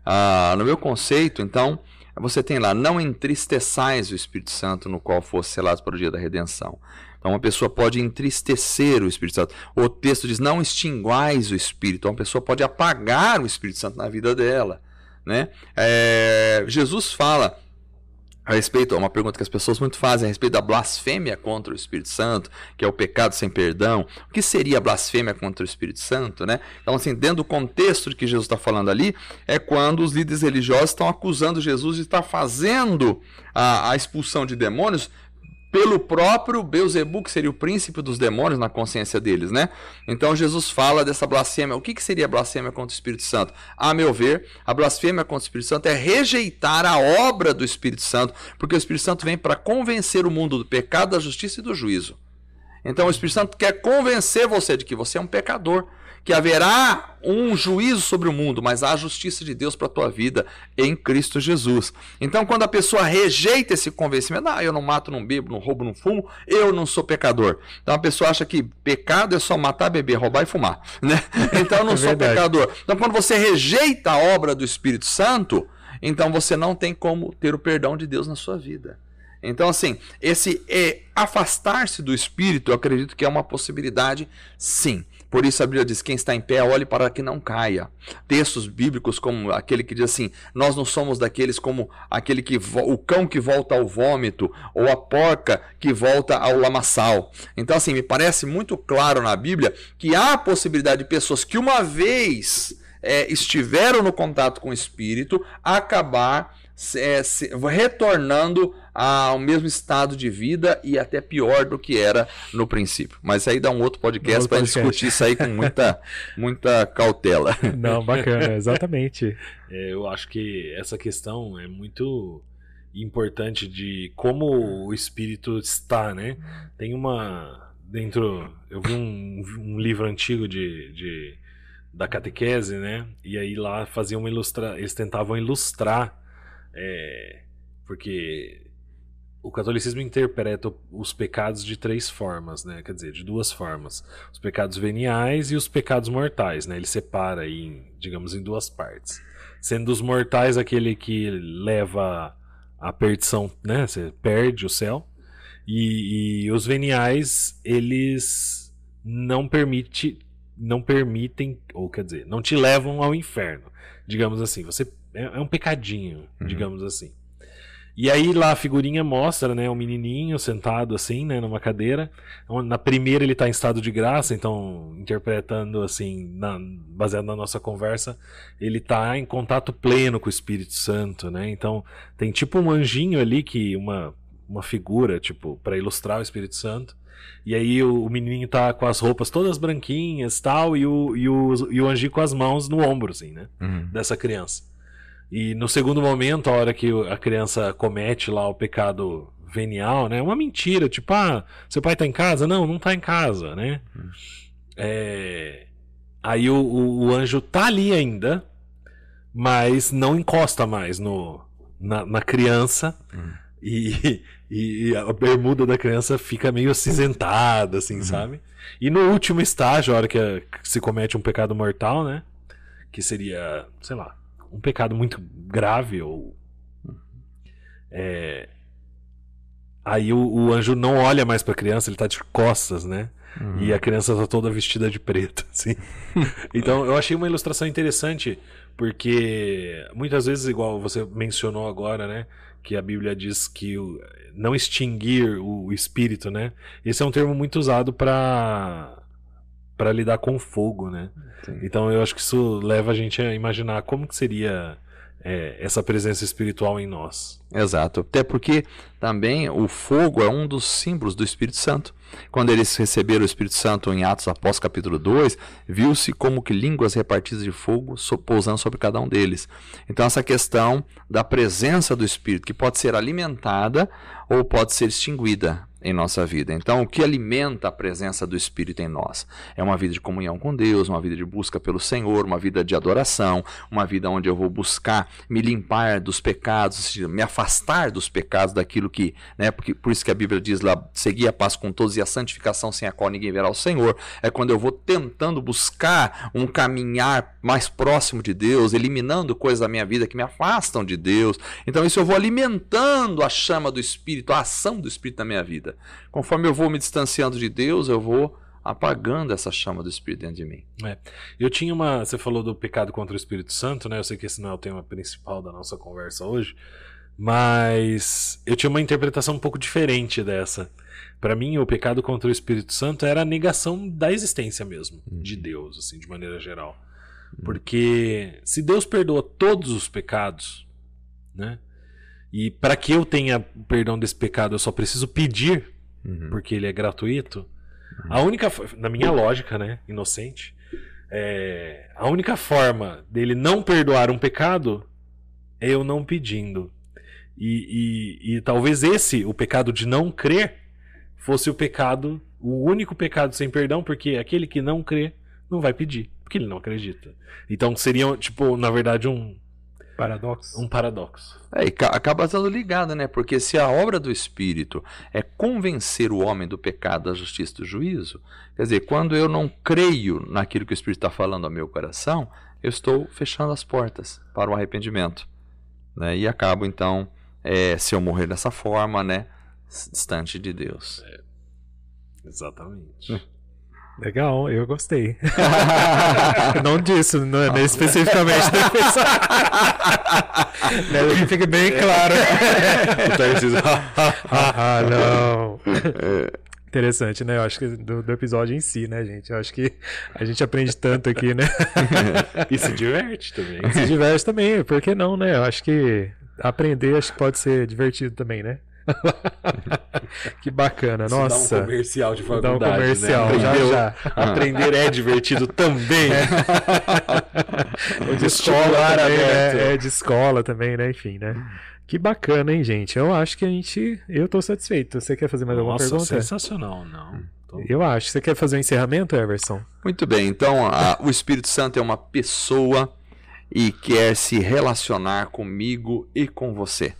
Ah, no meu conceito, então, você tem lá, não entristeçais o Espírito Santo no qual fosse selado para o dia da redenção. Então, uma pessoa pode entristecer o Espírito Santo. O texto diz, não extinguais o Espírito. Uma pessoa pode apagar o Espírito Santo na vida dela. Né? É, Jesus fala a respeito, uma pergunta que as pessoas muito fazem a respeito da blasfêmia contra o Espírito Santo, que é o pecado sem perdão. O que seria a blasfêmia contra o Espírito Santo, né? Então, assim, dentro do contexto que Jesus está falando ali, é quando os líderes religiosos estão acusando Jesus de estar fazendo a, a expulsão de demônios pelo próprio Beuzebu, que seria o príncipe dos demônios na consciência deles, né? Então Jesus fala dessa blasfêmia. O que, que seria blasfêmia contra o Espírito Santo? A meu ver, a blasfêmia contra o Espírito Santo é rejeitar a obra do Espírito Santo, porque o Espírito Santo vem para convencer o mundo do pecado, da justiça e do juízo. Então o Espírito Santo quer convencer você de que você é um pecador, que haverá um juízo sobre o mundo, mas há a justiça de Deus para a tua vida em Cristo Jesus. Então, quando a pessoa rejeita esse convencimento, ah, eu não mato, não bebo, não roubo, não fumo, eu não sou pecador. Então a pessoa acha que pecado é só matar, beber, roubar e fumar, né? Então eu não É sou pecador. Então, quando você rejeita a obra do Espírito Santo, então você não tem como ter o perdão de Deus na sua vida. Então, assim, esse é, afastar-se do Espírito, eu acredito que é uma possibilidade, sim. Por isso a Bíblia diz: quem está em pé, olhe para que não caia. Textos bíblicos como aquele que diz assim: nós não somos daqueles como aquele que o cão que volta ao vômito ou a porca que volta ao lamaçal. Então assim, me parece muito claro na Bíblia que há a possibilidade de pessoas que uma vez é, estiveram no contato com o Espírito acabar é, se, retornando ao mesmo estado de vida e até pior do que era no princípio. Mas aí dá um outro podcast para discutir isso aí com muita, muita cautela. Não, bacana, exatamente. É, eu acho que essa questão é muito importante de como o espírito está, né? Tem uma dentro, eu vi um, um livro antigo de, de da catequese, né? E aí lá faziam uma ilustra, eles tentavam ilustrar, é, porque o catolicismo interpreta os pecados de três formas, né? Quer dizer, de duas formas: os pecados veniais e os pecados mortais, né? Ele separa aí, digamos, em duas partes. Sendo os mortais aquele que leva a perdição, né? Você perde o céu. E, e os veniais, eles não permite, não permitem, ou quer dizer, não te levam ao inferno. Digamos assim, você é, é um pecadinho, uhum. digamos assim. E aí lá a figurinha mostra, né, um menininho sentado assim, né, numa cadeira. Na primeira ele está em estado de graça, então interpretando assim, na, baseado na nossa conversa, ele está em contato pleno com o Espírito Santo, né? Então tem tipo um anjinho ali que uma uma figura, tipo, para ilustrar o Espírito Santo. E aí o, o, menininho tá com as roupas todas branquinhas tal, e o, e o, e o anjinho com as mãos no ombro, assim, né? Uhum. Dessa criança. E no segundo momento, a hora que a criança comete lá o pecado venial, né? Uma mentira, tipo, ah, seu pai tá em casa? Não, não tá em casa, né? É... Aí o, o, o, anjo tá ali ainda, mas não encosta mais no, na, na criança. Uhum e, e a bermuda da criança fica meio acinzentada, assim, uhum. sabe? E no último estágio, a hora que, se comete um pecado mortal, né? Que seria, sei lá, um pecado muito grave ou. É, aí o, o, anjo não olha mais pra criança, ele tá de costas, né? Uhum. E a criança tá toda vestida de preto, assim. então eu achei uma ilustração interessante, porque muitas vezes, igual você mencionou agora, né? que a Bíblia diz que não extinguir o, o espírito, né? Esse é um termo muito usado para para lidar com fogo, né? Sim. Então eu acho que isso leva a gente a imaginar como que seria é, essa presença espiritual em nós. Exato. Até porque também o fogo é um dos símbolos do Espírito Santo. Quando eles receberam o Espírito Santo em Atos após capítulo 2, viu-se como que línguas repartidas de fogo pousando sobre cada um deles. Então essa questão da presença do Espírito, que pode ser alimentada ou pode ser extinguida em nossa vida. Então, o que alimenta a presença do Espírito em nós? É uma vida de comunhão com Deus, uma vida de busca pelo Senhor, uma vida de adoração, uma vida onde eu vou buscar me limpar dos pecados, me afastar dos pecados, daquilo que, né, porque por isso que a Bíblia diz lá, seguir a paz com todos e a santificação sem a qual ninguém verá o Senhor. É quando eu vou tentando buscar um caminhar mais próximo de Deus, eliminando coisas da minha vida que me afastam de Deus. Então, isso eu vou alimentando a chama do Espírito, a ação do Espírito na minha vida. Conforme eu vou me distanciando de Deus, eu vou apagando essa chama do Espírito dentro de mim. É. Eu tinha uma. Você falou do pecado contra o Espírito Santo, né? Eu sei que esse não é o tema principal da nossa conversa hoje, mas eu tinha uma interpretação um pouco diferente dessa. Para mim, o pecado contra o Espírito Santo era a negação da existência mesmo, uhum. de Deus, assim, de maneira geral. Uhum. Porque se Deus perdoa todos os pecados, né? E para que eu tenha perdão desse pecado, eu só preciso pedir, uhum. porque ele é gratuito. Uhum. A única, na minha lógica, né, inocente, é, a única forma dele não perdoar um pecado é eu não pedindo. E, e, e talvez esse, o pecado de não crer, fosse o pecado, o único pecado sem perdão, porque aquele que não crê não vai pedir, porque ele não acredita. Então seria, tipo, na verdade, um, Paradoxo. Um paradoxo. É, e acaba estando ligado, né? Porque se a obra do Espírito é convencer o homem do pecado, da justiça e do juízo, quer dizer, quando eu não creio naquilo que o Espírito está falando ao meu coração, eu estou fechando as portas para o arrependimento. Né? E acabo, então, é, se eu morrer dessa forma, né? Distante de Deus. É. Exatamente. Legal, eu gostei. não disso, não, não especificamente depois. né, que fique bem claro. o Tarcísio. ah, não. Interessante, né? Eu acho que do, do, episódio em si, né, gente? Eu acho que a gente aprende tanto aqui, né? e se diverte também. E se diverte também, por que não, né? Eu acho que aprender acho que pode ser divertido também, né? que bacana, nossa. Dá um comercial de faculdade, dá um comercial, né? já, já. Aprender é divertido também. É. de escola também, né? É, de escola também, né? Enfim, né? Que bacana, hein, gente? Eu acho que a gente. Eu tô satisfeito. Você quer fazer mais nossa, alguma pergunta? Sensacional, não. Tô... Eu acho. Você quer fazer o um encerramento, Everson? Muito bem. Então, a, o Espírito Santo é uma pessoa e quer se relacionar comigo e com você.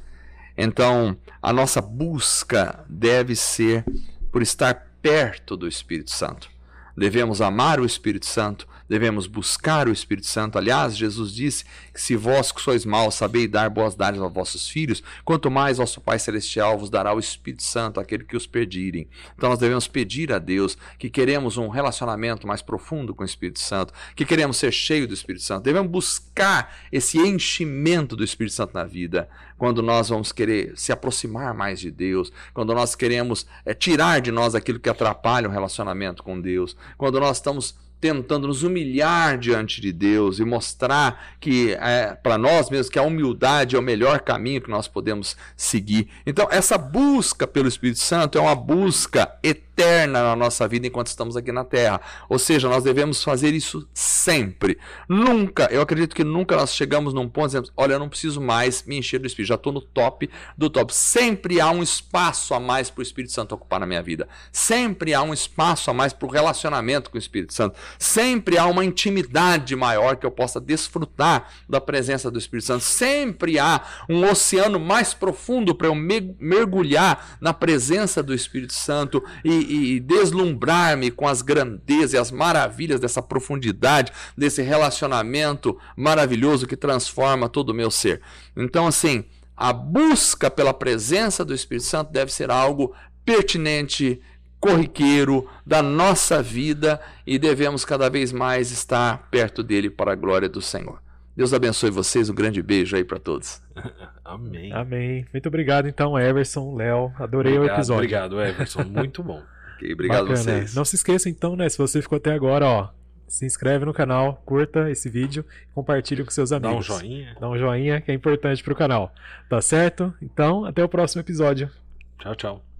Então, a nossa busca deve ser por estar perto do Espírito Santo. Devemos amar o Espírito Santo, devemos buscar o Espírito Santo. Aliás, Jesus disse que se vós que sois maus sabeis dar boas dádivas aos vossos filhos, quanto mais vosso Pai Celestial vos dará o Espírito Santo àquele que os pedirem. Então nós devemos pedir a Deus que queremos um relacionamento mais profundo com o Espírito Santo, que queremos ser cheio do Espírito Santo. Devemos buscar esse enchimento do Espírito Santo na vida, quando nós vamos querer se aproximar mais de Deus, quando nós queremos é, tirar de nós aquilo que atrapalha o relacionamento com Deus, quando nós estamos tentando nos humilhar diante de Deus e mostrar que é, para nós mesmos que a humildade é o melhor caminho que nós podemos seguir. Então, essa busca pelo Espírito Santo é uma busca eterna na nossa vida enquanto estamos aqui na Terra. Ou seja, nós devemos fazer isso sempre. Nunca, eu acredito que nunca nós chegamos num ponto dizendo, olha, eu não preciso mais me encher do Espírito, já estou no top do top. Sempre há um espaço a mais para o Espírito Santo ocupar na minha vida. Sempre há um espaço a mais para o relacionamento com o Espírito Santo sempre há uma intimidade maior que eu possa desfrutar da presença do Espírito Santo. Sempre há um oceano mais profundo para eu mergulhar na presença do Espírito Santo e, e deslumbrar-me com as grandezas e as maravilhas dessa profundidade, desse relacionamento maravilhoso que transforma todo o meu ser. Então, assim, a busca pela presença do Espírito Santo deve ser algo pertinente, corriqueiro da nossa vida e devemos cada vez mais estar perto dele para a glória do Senhor. Deus abençoe vocês, um grande beijo aí para todos. Amém. Amém. Muito obrigado então, Everson, Léo. Adorei obrigado, o episódio. Obrigado, Everson. Muito bom. okay, obrigado a vocês. Não se esqueça então, né, se você ficou até agora, ó, se inscreve no canal, curta esse vídeo, compartilhe com seus amigos. Dá um joinha. Dá um joinha que é importante para o canal. Tá certo? Então, até o próximo episódio. Tchau, tchau.